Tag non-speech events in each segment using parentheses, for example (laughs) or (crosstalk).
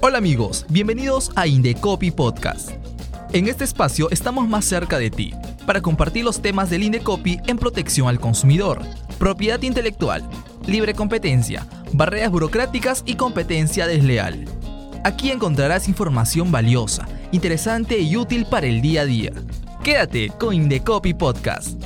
Hola amigos, bienvenidos a Indecopy Podcast. En este espacio estamos más cerca de ti para compartir los temas del Indecopy en protección al consumidor, propiedad intelectual, libre competencia, barreras burocráticas y competencia desleal. Aquí encontrarás información valiosa, interesante y útil para el día a día. Quédate con Indecopy Podcast.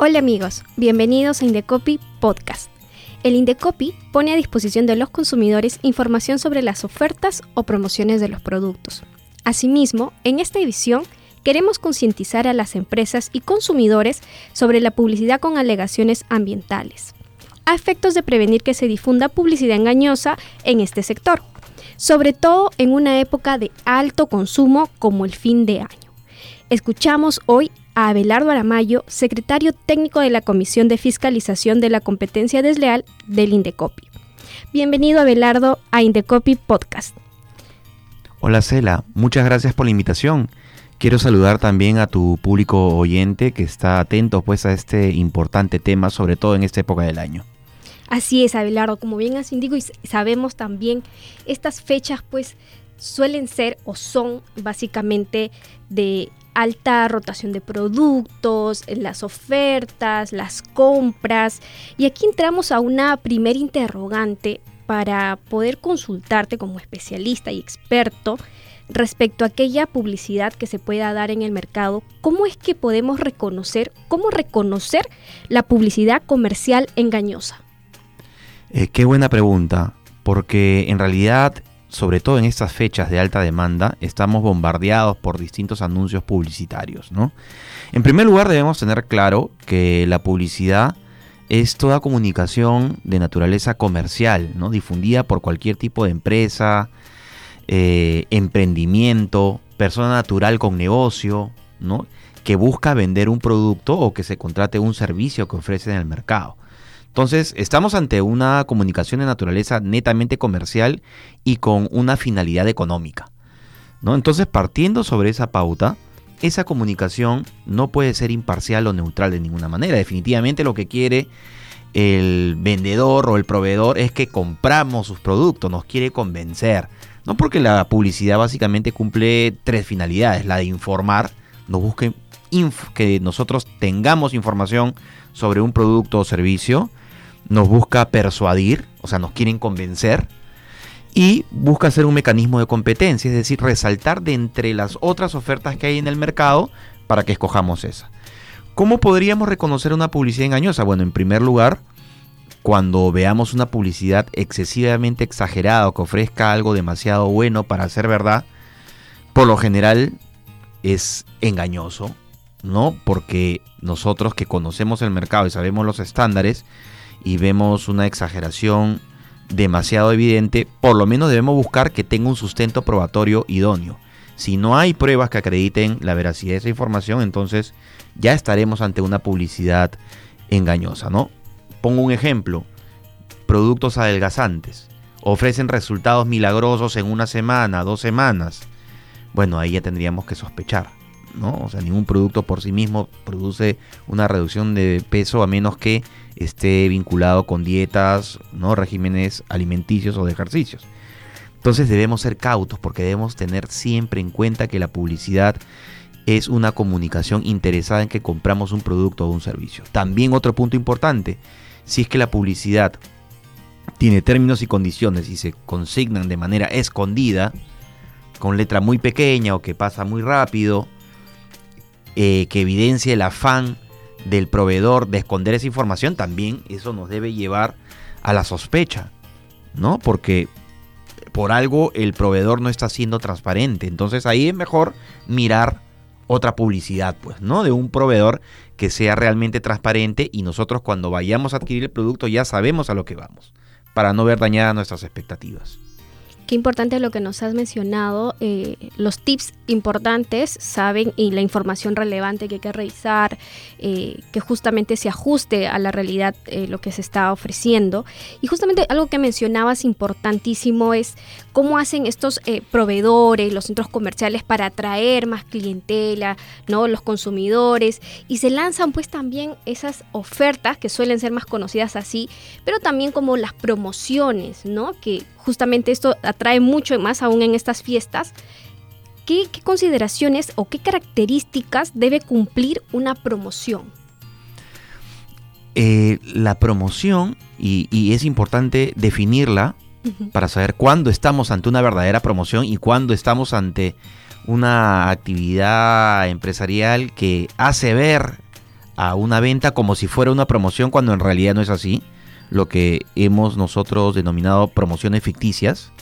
Hola amigos, bienvenidos a Indecopy Podcast. El Indecopy pone a disposición de los consumidores información sobre las ofertas o promociones de los productos. Asimismo, en esta edición queremos concientizar a las empresas y consumidores sobre la publicidad con alegaciones ambientales, a efectos de prevenir que se difunda publicidad engañosa en este sector, sobre todo en una época de alto consumo como el fin de año. Escuchamos hoy a Abelardo Aramayo, secretario técnico de la Comisión de Fiscalización de la Competencia Desleal del Indecopi. Bienvenido Abelardo a Indecopi Podcast. Hola Cela, muchas gracias por la invitación. Quiero saludar también a tu público oyente que está atento pues a este importante tema, sobre todo en esta época del año. Así es, Abelardo, como bien has indicado y sabemos también, estas fechas pues suelen ser o son básicamente de alta rotación de productos, las ofertas, las compras. Y aquí entramos a una primera interrogante para poder consultarte como especialista y experto respecto a aquella publicidad que se pueda dar en el mercado, ¿cómo es que podemos reconocer, cómo reconocer la publicidad comercial engañosa? Eh, qué buena pregunta, porque en realidad sobre todo en estas fechas de alta demanda, estamos bombardeados por distintos anuncios publicitarios. ¿no? En primer lugar, debemos tener claro que la publicidad es toda comunicación de naturaleza comercial, ¿no? difundida por cualquier tipo de empresa, eh, emprendimiento, persona natural con negocio, ¿no? que busca vender un producto o que se contrate un servicio que ofrece en el mercado. Entonces, estamos ante una comunicación de naturaleza netamente comercial y con una finalidad económica. ¿no? Entonces, partiendo sobre esa pauta, esa comunicación no puede ser imparcial o neutral de ninguna manera. Definitivamente lo que quiere el vendedor o el proveedor es que compramos sus productos, nos quiere convencer. No porque la publicidad básicamente cumple tres finalidades. La de informar, nos busque que nosotros tengamos información sobre un producto o servicio nos busca persuadir, o sea, nos quieren convencer, y busca hacer un mecanismo de competencia, es decir, resaltar de entre las otras ofertas que hay en el mercado para que escojamos esa. ¿Cómo podríamos reconocer una publicidad engañosa? Bueno, en primer lugar, cuando veamos una publicidad excesivamente exagerada o que ofrezca algo demasiado bueno para ser verdad, por lo general es engañoso, ¿no? Porque nosotros que conocemos el mercado y sabemos los estándares, y vemos una exageración demasiado evidente, por lo menos debemos buscar que tenga un sustento probatorio idóneo. Si no hay pruebas que acrediten la veracidad de esa información, entonces ya estaremos ante una publicidad engañosa, ¿no? Pongo un ejemplo. Productos adelgazantes. Ofrecen resultados milagrosos en una semana, dos semanas. Bueno, ahí ya tendríamos que sospechar, ¿no? O sea, ningún producto por sí mismo produce una reducción de peso a menos que esté vinculado con dietas, ¿no? regímenes alimenticios o de ejercicios. Entonces debemos ser cautos porque debemos tener siempre en cuenta que la publicidad es una comunicación interesada en que compramos un producto o un servicio. También otro punto importante, si es que la publicidad tiene términos y condiciones y se consignan de manera escondida, con letra muy pequeña o que pasa muy rápido, eh, que evidencia el afán del proveedor de esconder esa información, también eso nos debe llevar a la sospecha, ¿no? Porque por algo el proveedor no está siendo transparente. Entonces ahí es mejor mirar otra publicidad, pues, ¿no? De un proveedor que sea realmente transparente y nosotros cuando vayamos a adquirir el producto ya sabemos a lo que vamos, para no ver dañadas nuestras expectativas. Qué importante lo que nos has mencionado, eh, los tips importantes, saben, y la información relevante que hay que revisar, eh, que justamente se ajuste a la realidad eh, lo que se está ofreciendo. Y justamente algo que mencionabas importantísimo es cómo hacen estos proveedores, los centros comerciales para atraer más clientela, ¿no? Los consumidores, y se lanzan pues también esas ofertas que suelen ser más conocidas así, pero también como las promociones, ¿no? Que justamente esto atrae mucho más aún en estas fiestas. ¿Qué, consideraciones o qué características debe cumplir una promoción? Eh, la promoción, y, es importante definirla para saber cuándo estamos ante una verdadera promoción y cuándo estamos ante una actividad empresarial que hace ver a una venta como si fuera una promoción cuando en realidad no es así lo que hemos nosotros denominado promociones ficticias.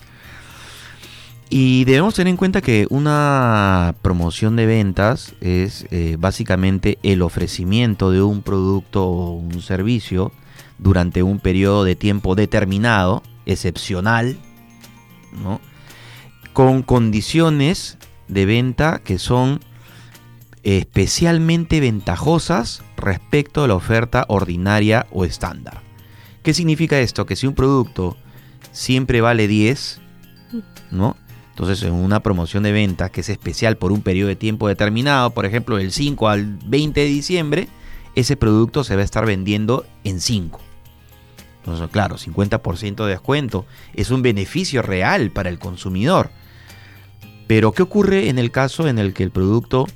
Y debemos tener en cuenta que una promoción de ventas es eh, básicamente el ofrecimiento de un producto o un servicio durante un periodo de tiempo determinado, excepcional, con condiciones de venta que son especialmente ventajosas respecto a la oferta ordinaria o estándar. ¿Qué significa esto? Que si un producto siempre vale 10, ¿no? Entonces en una promoción de venta que es especial por un periodo de tiempo determinado, por ejemplo del 5 al 20 de diciembre, ese producto se va a estar vendiendo en 5. Entonces, claro, 50% de descuento es un beneficio real para el consumidor. Pero, ¿qué ocurre en el caso en el que el producto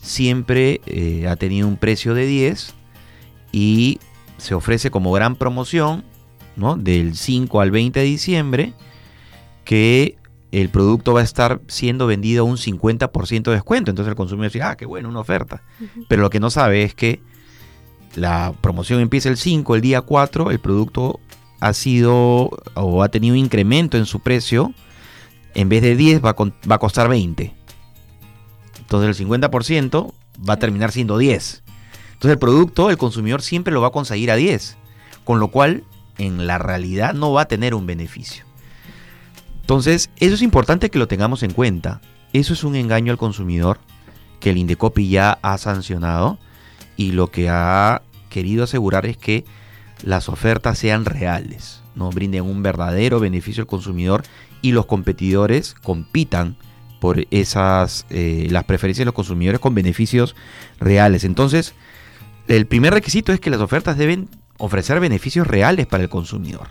siempre eh, ha tenido un precio de 10 y se ofrece como gran promoción, ¿no? Del 5 al 20 de diciembre, que el producto va a estar siendo vendido a un 50% de descuento. Entonces el consumidor dice, ah, qué bueno, una oferta. Pero lo que no sabe es que la promoción empieza el 5, el día 4, el producto ha sido o ha tenido un incremento en su precio. En vez de 10 va a, va a costar 20. Entonces el 50% va a terminar siendo 10. Entonces el producto, el consumidor siempre lo va a conseguir a 10, con lo cual en la realidad no va a tener un beneficio. Entonces, eso es importante que lo tengamos en cuenta. Eso es un engaño al consumidor que el Indecopi ya ha sancionado y lo que ha querido asegurar es que las ofertas sean reales, no brinden un verdadero beneficio al consumidor y los competidores compitan por esas eh, las preferencias de los consumidores con beneficios reales. Entonces, el primer requisito es que las ofertas deben ofrecer beneficios reales para el consumidor.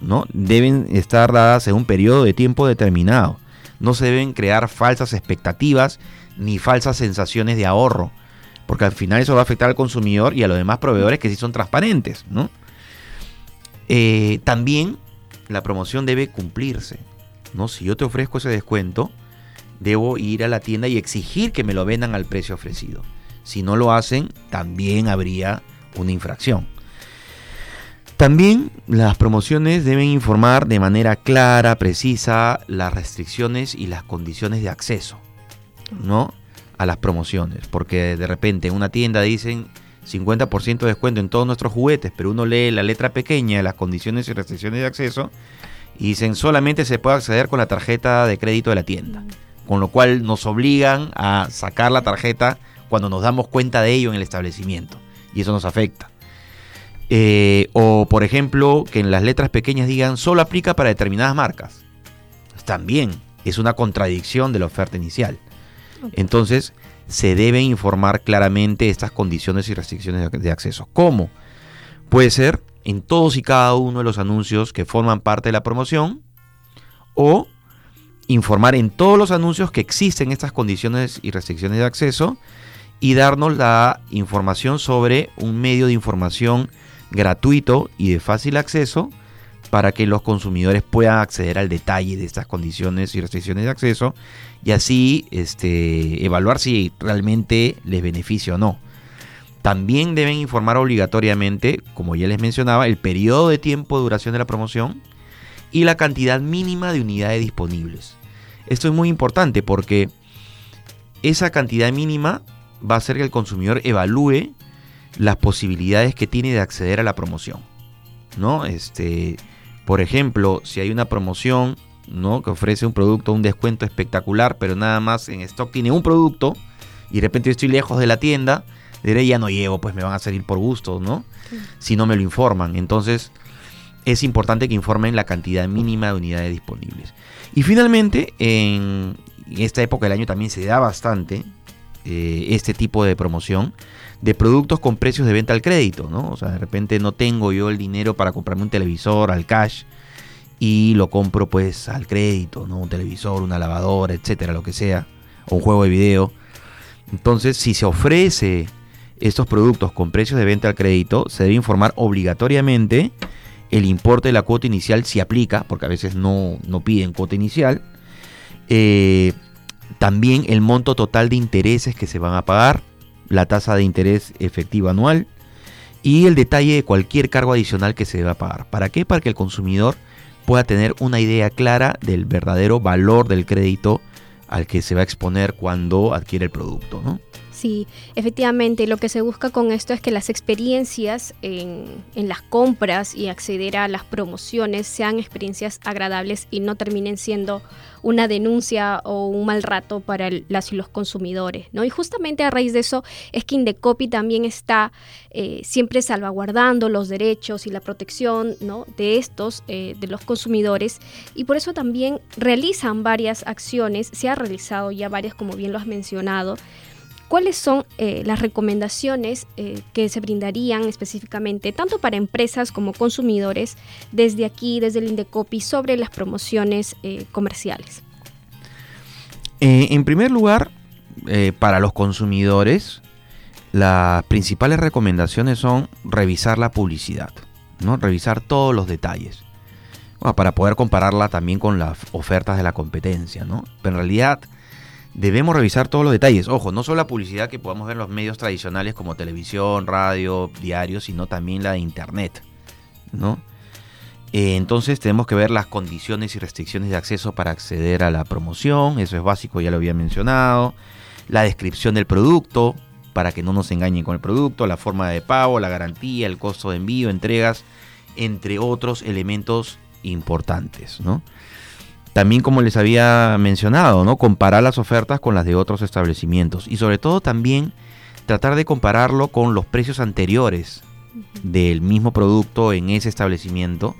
¿no? Deben estar dadas en un periodo de tiempo determinado. No se deben crear falsas expectativas ni falsas sensaciones de ahorro, porque al final eso va a afectar al consumidor y a los demás proveedores que sí son transparentes. ¿no? Eh, también la promoción debe cumplirse. ¿no? Si yo te ofrezco ese descuento, debo ir a la tienda y exigir que me lo vendan al precio ofrecido. Si no lo hacen, también habría una infracción. También las promociones deben informar de manera clara, precisa, las restricciones y las condiciones de acceso, ¿no? A las promociones, porque de repente en una tienda dicen 50% de descuento en todos nuestros juguetes, pero uno lee la letra pequeña las condiciones y restricciones de acceso y dicen solamente se puede acceder con la tarjeta de crédito de la tienda, con lo cual nos obligan a sacar la tarjeta cuando nos damos cuenta de ello en el establecimiento. Y eso nos afecta. Eh, o, por ejemplo, que en las letras pequeñas digan solo aplica para determinadas marcas. También es una contradicción de la oferta inicial. Entonces, se deben informar claramente estas condiciones y restricciones de acceso. ¿Cómo? Puede ser en todos y cada uno de los anuncios que forman parte de la promoción o informar en todos los anuncios que existen estas condiciones y restricciones de acceso y darnos la información sobre un medio de información gratuito y de fácil acceso para que los consumidores puedan acceder al detalle de estas condiciones y restricciones de acceso y así este, evaluar si realmente les beneficia o no. También deben informar obligatoriamente, como ya les mencionaba, el periodo de tiempo de duración de la promoción y la cantidad mínima de unidades disponibles. Esto es muy importante porque esa cantidad mínima va a hacer que el consumidor evalúe las posibilidades que tiene de acceder a la promoción. ¿no? Este, por ejemplo, si hay una promoción ¿no? Que ofrece un producto, un descuento espectacular, pero nada más en stock tiene un producto y de repente yo estoy lejos de la tienda, diré ya no llevo, pues me van a salir por gusto, ¿no? Si no me lo informan. Entonces es importante que informen la cantidad mínima de unidades disponibles. Y finalmente, en esta época del año también se da bastante eh, este tipo de promoción de productos con precios de venta al crédito, ¿no? O sea, de repente no tengo yo el dinero para comprarme un televisor al cash y lo compro pues al crédito, ¿no? Un televisor, una lavadora, etcétera, lo que sea, o un juego de video. Entonces, si se ofrece estos productos con precios de venta al crédito, se debe informar obligatoriamente el importe de la cuota inicial si aplica, porque a veces no, no piden cuota inicial. Eh, también el monto total de intereses que se van a pagar, la tasa de interés efectiva anual y el detalle de cualquier cargo adicional que se deba pagar. ¿Para qué? Para que el consumidor pueda tener una idea clara del verdadero valor del crédito al que se va a exponer cuando adquiere el producto. Sí, efectivamente, lo que se busca con esto es que las experiencias en, las compras y acceder a las promociones sean experiencias agradables y no terminen siendo una denuncia o un mal rato para las y los consumidores. ¿no? Y justamente a raíz de eso es que Indecopy también está eh, siempre salvaguardando los derechos y la protección ¿no? de estos, eh, de los consumidores, y por eso también realizan varias acciones, se ha realizado ya varias, como bien lo has mencionado, ¿Cuáles son eh, las recomendaciones eh, que se brindarían específicamente tanto para empresas como consumidores desde aquí, desde el Indecopi, sobre las promociones eh, comerciales? en primer lugar, para los consumidores, las principales recomendaciones son revisar la publicidad, ¿no? revisar todos los detalles. para poder compararla también con las ofertas de la competencia, ¿no? Pero en realidad, debemos revisar todos los detalles. Ojo, no solo la publicidad que podamos ver en los medios tradicionales como televisión, radio, diario, sino también la de internet, ¿no? Eh, entonces tenemos que ver las condiciones y restricciones de acceso para acceder a la promoción, eso es básico, ya lo había mencionado. La descripción del producto, para que no nos engañen con el producto, la forma de pago, la garantía, el costo de envío, entregas, entre otros elementos importantes, ¿no? También como les había mencionado, ¿no? Comparar las ofertas con las de otros establecimientos y sobre todo también tratar de compararlo con los precios anteriores del mismo producto en ese establecimiento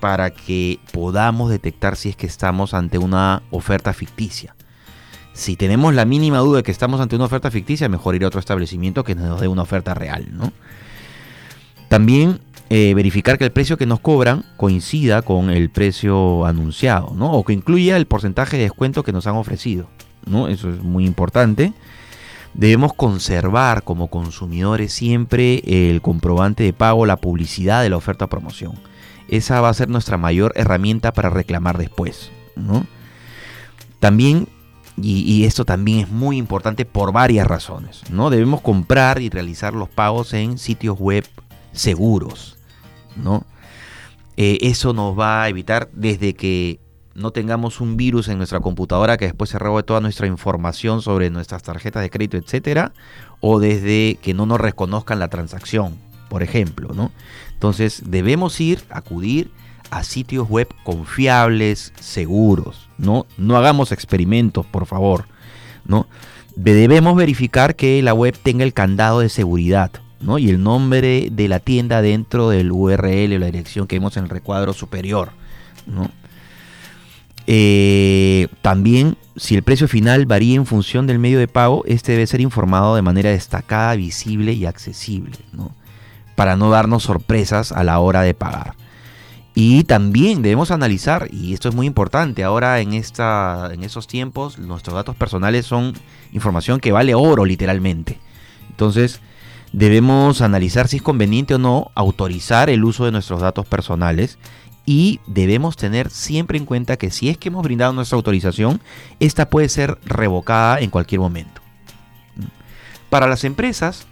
para que podamos detectar si es que estamos ante una oferta ficticia. Si tenemos la mínima duda de que estamos ante una oferta ficticia, mejor ir a otro establecimiento que nos dé una oferta real, ¿no? También eh, verificar que el precio que nos cobran coincida con el precio anunciado, ¿no? O que incluya el porcentaje de descuento que nos han ofrecido, ¿no? Eso es muy importante. Debemos conservar como consumidores siempre el comprobante de pago, la publicidad de la oferta o promoción. Esa va a ser nuestra mayor herramienta para reclamar después, ¿no? También y, y, esto también es muy importante por varias razones. ¿no? Debemos comprar y realizar los pagos en sitios web seguros. ¿No? Eh, eso nos va a evitar desde que no tengamos un virus en nuestra computadora que después se robe toda nuestra información sobre nuestras tarjetas de crédito, etcétera, o desde que no nos reconozcan la transacción, por ejemplo, ¿no? Entonces debemos ir, acudir a sitios web confiables, seguros, ¿no? No hagamos experimentos, por favor, ¿no? Debemos verificar que la web tenga el candado de seguridad, y el nombre de la tienda dentro del URL o la dirección que vemos en el recuadro superior. Eh, también, si el precio final varía en función del medio de pago, este debe ser informado de manera destacada, visible y accesible, para no darnos sorpresas a la hora de pagar. Y también debemos analizar, y esto es muy importante, ahora en, esta, en estos tiempos nuestros datos personales son información que vale oro literalmente. Entonces, debemos analizar si es conveniente o no autorizar el uso de nuestros datos personales y debemos tener siempre en cuenta que si es que hemos brindado nuestra autorización, esta puede ser revocada en cualquier momento. Para las empresas,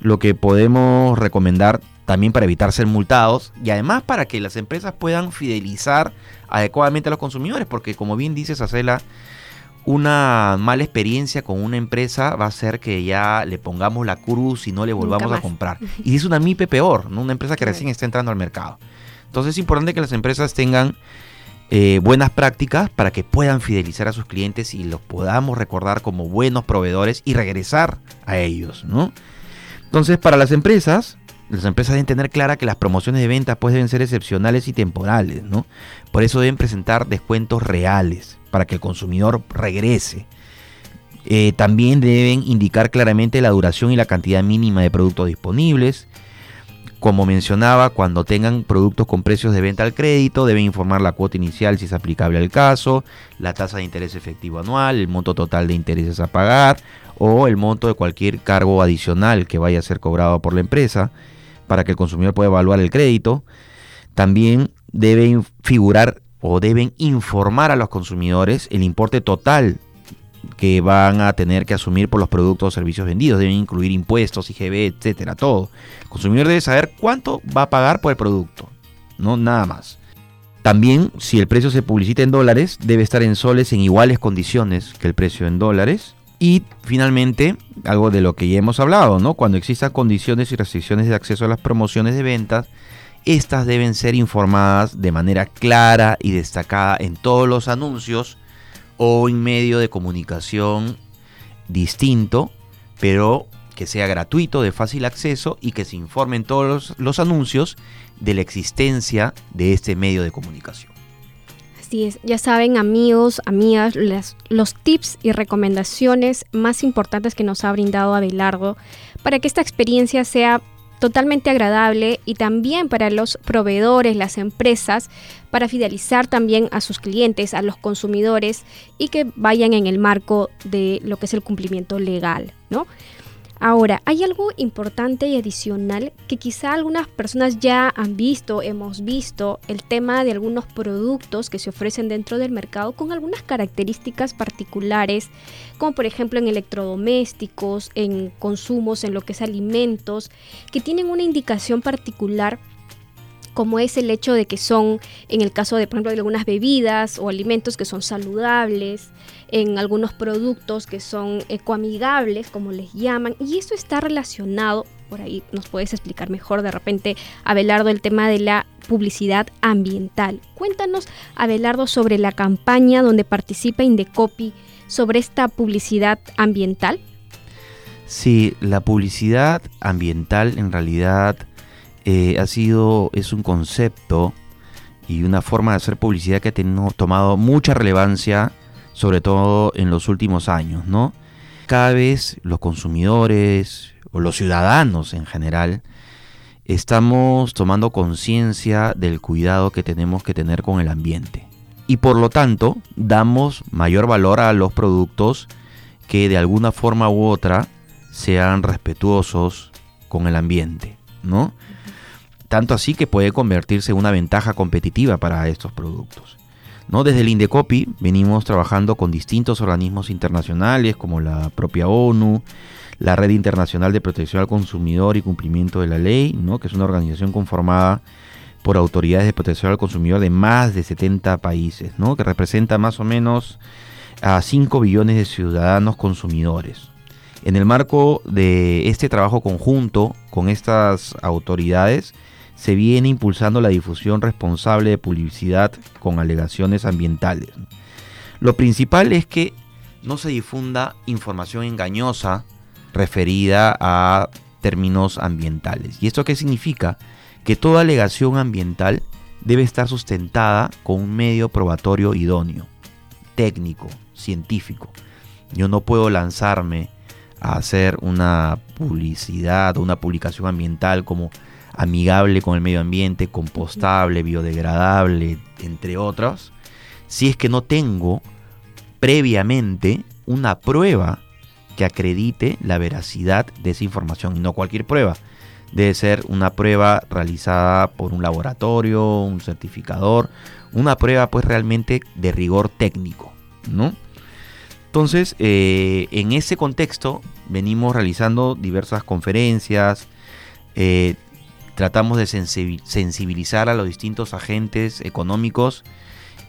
lo que podemos recomendar también para evitar ser multados y además para que las empresas puedan fidelizar adecuadamente a los consumidores, porque como bien dice Sacela, una mala experiencia con una empresa va a ser que ya le pongamos la cruz y no le volvamos a comprar. (laughs) Y es una MIPE peor, ¿no? una empresa que recién está entrando al mercado. Entonces es importante que las empresas tengan eh, buenas prácticas para que puedan fidelizar a sus clientes y los podamos recordar como buenos proveedores y regresar a ellos, ¿no? Entonces, para las empresas, las empresas deben tener clara que las promociones de ventas pues deben ser excepcionales y temporales, ¿no? Por eso deben presentar descuentos reales para que el consumidor regrese. Eh, también deben indicar claramente la duración y la cantidad mínima de productos disponibles. Como mencionaba, cuando tengan productos con precios de venta al crédito, deben informar la cuota inicial si es aplicable al caso, la tasa de interés efectivo anual, el monto total de intereses a pagar o el monto de cualquier cargo adicional que vaya a ser cobrado por la empresa para que el consumidor pueda evaluar el crédito. También deben figurar o deben informar a los consumidores el importe total que van a tener que asumir por los productos o servicios vendidos. Deben incluir impuestos, IGB, etcétera, todo. El consumidor debe saber cuánto va a pagar por el producto, no nada más. También, si el precio se publicita en dólares, debe estar en soles en iguales condiciones que el precio en dólares. Y finalmente, algo de lo que ya hemos hablado, ¿no? Cuando existan condiciones y restricciones de acceso a las promociones de ventas, estas deben ser informadas de manera clara y destacada en todos los anuncios o en medio de comunicación distinto, pero que sea gratuito, de fácil acceso y que se informen todos los, anuncios de la existencia de este medio de comunicación. Así es, ya saben amigos, amigas, los tips y recomendaciones más importantes que nos ha brindado Abelardo para que esta experiencia sea totalmente agradable y también para los proveedores, las empresas, para fidelizar también a sus clientes, a los consumidores y que vayan en el marco de lo que es el cumplimiento legal, ¿no? Ahora, hay algo importante y adicional que quizá algunas personas ya han visto, hemos visto, el tema de algunos productos que se ofrecen dentro del mercado con algunas características particulares, como por ejemplo en electrodomésticos, en consumos, en lo que es alimentos, que tienen una indicación particular como es el hecho de que son, en el caso de, por ejemplo, de algunas bebidas o alimentos que son saludables, en algunos productos que son ecoamigables, como les llaman, y esto está relacionado, por ahí nos puedes explicar mejor de repente, Abelardo, el tema de la publicidad ambiental. Cuéntanos, Abelardo, sobre la campaña donde participa Indecopi sobre esta publicidad ambiental. Sí, la publicidad ambiental en realidad eh, ha sido, es un concepto y una forma de hacer publicidad que ha tomado mucha relevancia, sobre todo en los últimos años, ¿no? Cada vez los consumidores o los ciudadanos en general estamos tomando conciencia del cuidado que tenemos que tener con el ambiente. Y por lo tanto, damos mayor valor a los productos que de alguna forma u otra sean respetuosos con el ambiente, ¿no? Tanto así que puede convertirse en una ventaja competitiva para estos productos. ¿no? Desde el Indecopi venimos trabajando con distintos organismos internacionales como la propia ONU, la Red Internacional de Protección al Consumidor y Cumplimiento de la Ley, ¿no? que es una organización conformada por autoridades de protección al consumidor de más de 70 países, ¿no? que representa más o menos a 5 billones de ciudadanos consumidores. En el marco de este trabajo conjunto con estas autoridades, se viene impulsando la difusión responsable de publicidad con alegaciones ambientales. Lo principal es que no se difunda información engañosa referida a términos ambientales. ¿Y esto qué significa? Que toda alegación ambiental debe estar sustentada con un medio probatorio idóneo, técnico, científico. Yo no puedo lanzarme a hacer una publicidad o una publicación ambiental como amigable con el medio ambiente, compostable, biodegradable, entre otros, si es que no tengo previamente una prueba que acredite la veracidad de esa información y no cualquier prueba. Debe ser una prueba realizada por un laboratorio, un certificador, una prueba pues realmente de rigor técnico, ¿no? Entonces, eh, en ese contexto venimos realizando diversas conferencias, eh, tratamos de sensibilizar a los distintos agentes económicos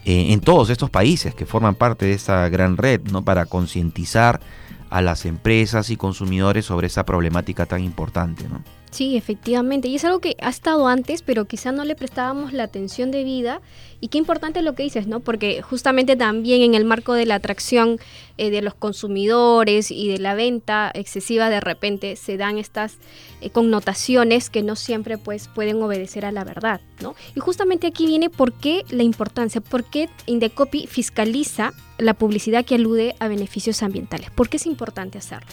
eh, en todos estos países que forman parte de esta gran red, ¿no? Para concientizar a las empresas y consumidores sobre esa problemática tan importante, Sí, efectivamente. Y es algo que ha estado antes, pero quizá no le prestábamos la atención debida. Y qué importante lo que dices, ¿no? Porque justamente también en el marco de la atracción eh, de los consumidores y de la venta excesiva, de repente se dan estas eh, connotaciones que no siempre pues pueden obedecer a la verdad, ¿no? Y justamente aquí viene por qué la importancia, por qué Indecopy fiscaliza la publicidad que alude a beneficios ambientales. ¿Por qué es importante hacerlo?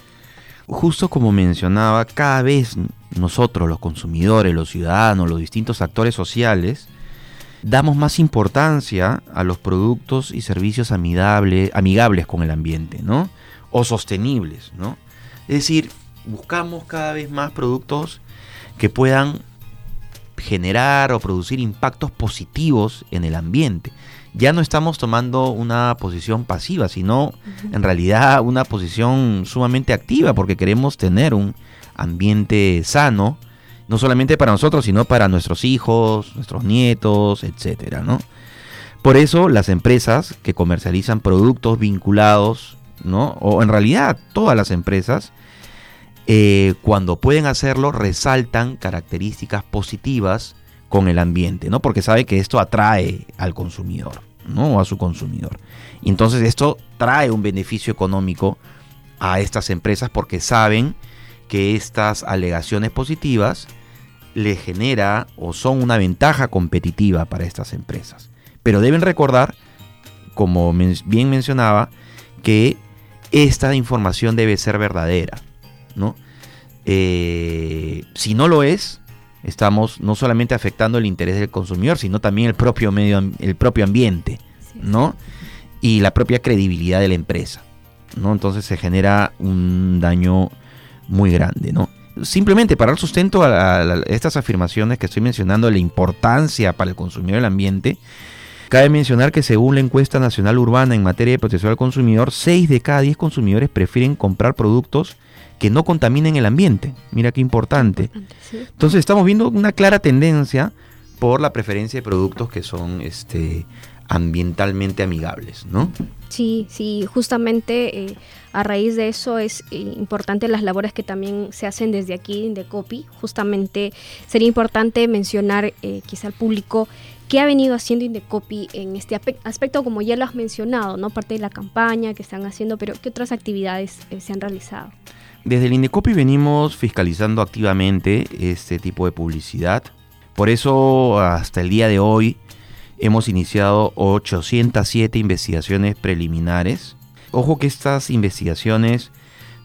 justo como mencionaba, cada vez nosotros, los consumidores, los ciudadanos, los distintos actores sociales, damos más importancia a los productos y servicios amigables con el ambiente, ¿no? O sostenibles, ¿no? Es decir, buscamos cada vez más productos que puedan generar o producir impactos positivos en el ambiente ya no estamos tomando una posición pasiva, sino en realidad una posición sumamente activa, porque queremos tener un ambiente sano, no solamente para nosotros, sino para nuestros hijos, nuestros nietos, etcétera, ¿no? Por eso las empresas que comercializan productos vinculados, ¿no? O en realidad todas las empresas, eh, cuando pueden hacerlo, resaltan características positivas con el ambiente, ¿no? Porque sabe que esto atrae al consumidor. ¿no? a su consumidor. Entonces esto trae un beneficio económico a estas empresas porque saben que estas alegaciones positivas le genera o son una ventaja competitiva para estas empresas. Pero deben recordar, como bien mencionaba, que esta información debe ser verdadera. ¿No? Eh, si no lo es, estamos no solamente afectando el interés del consumidor, sino también el propio medio, el propio ambiente, ¿no? Y la propia credibilidad de la empresa, ¿no? Entonces se genera un daño muy grande, ¿no? Simplemente para dar sustento a, estas afirmaciones que estoy mencionando, la importancia para el consumidor del ambiente, Cabe mencionar que según la encuesta nacional urbana en materia de protección al consumidor, 6 de cada 10 consumidores prefieren comprar productos que no contaminen el ambiente. Mira qué importante. Entonces estamos viendo una clara tendencia por la preferencia de productos que son este, ambientalmente amigables, ¿no? Sí, sí, justamente eh, a raíz de eso es eh, importante las labores que también se hacen desde aquí de Copy. Justamente sería importante mencionar eh, quizá al público qué ha venido haciendo Indecopy en este aspecto, como ya lo has mencionado, ¿no? Parte de la campaña que están haciendo, pero ¿qué otras actividades se han realizado? Desde el Indecopi venimos fiscalizando activamente este tipo de publicidad. Por eso hasta el día de hoy hemos iniciado 807 investigaciones preliminares. Ojo que estas investigaciones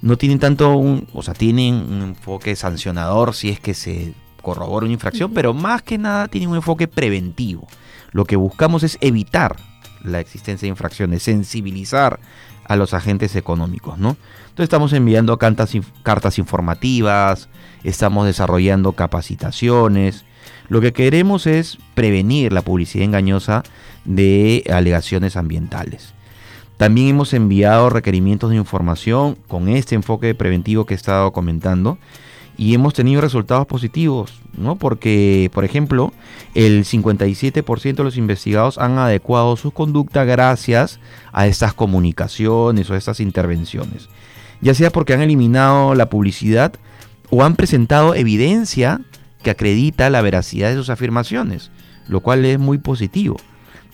no tienen tanto un, o sea, tienen un enfoque sancionador si es que se corrobora una infracción, pero más que nada tienen un enfoque preventivo. Lo que buscamos es evitar la existencia de infracciones, sensibilizar a los agentes económicos, ¿no? Entonces estamos enviando cartas, cartas informativas, estamos desarrollando capacitaciones. Lo que queremos es prevenir la publicidad engañosa de alegaciones ambientales. También hemos enviado requerimientos de información con este enfoque preventivo que he estado comentando y hemos tenido resultados positivos, ¿no? Porque, por ejemplo, el 57% de los investigados han adecuado su conducta gracias a estas comunicaciones o estas intervenciones. Ya sea porque han eliminado la publicidad o han presentado evidencia que acredita la veracidad de sus afirmaciones, lo cual es muy positivo.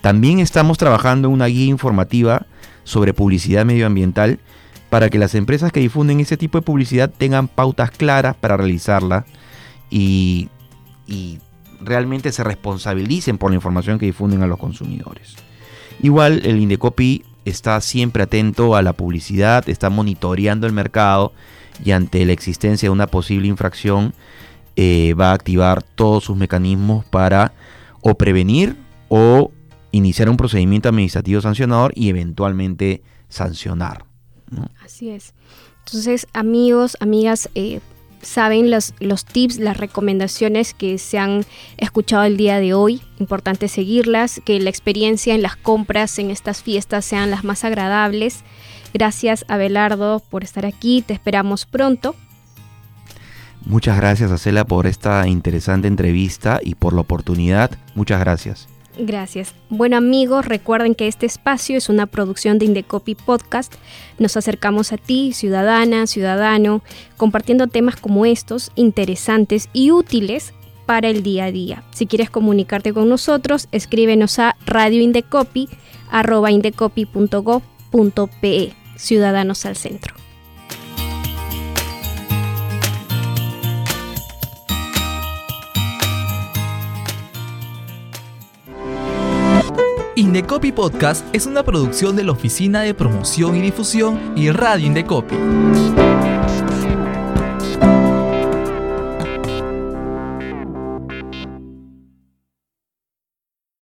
También estamos trabajando en una guía informativa sobre publicidad medioambiental para que las empresas que difunden ese tipo de publicidad tengan pautas claras para realizarla y, realmente se responsabilicen por la información que difunden a los consumidores. Igual el Indecopy está siempre atento a la publicidad, está monitoreando el mercado y ante la existencia de una posible infracción eh, va a activar todos sus mecanismos para o prevenir o iniciar un procedimiento administrativo sancionador y eventualmente sancionar. Así es. Entonces, amigos, amigas, eh, saben los, los tips, las recomendaciones que se han escuchado el día de hoy. Importante seguirlas, que la experiencia en las compras en estas fiestas sean las más agradables. Gracias, Abelardo, por estar aquí. Te esperamos pronto. Muchas gracias, Acela, por esta interesante entrevista y por la oportunidad. Muchas gracias. Gracias. Bueno amigos, recuerden que este espacio es una producción de Indecopy Podcast. Nos acercamos a ti, ciudadana, ciudadano, compartiendo temas como estos, interesantes y útiles para el día a día. Si quieres comunicarte con nosotros, escríbenos a radioindecopy.gov.pe. Ciudadanos al Centro. Indecopy Podcast es una producción de la Oficina de Promoción y Difusión y Radio Indecopy.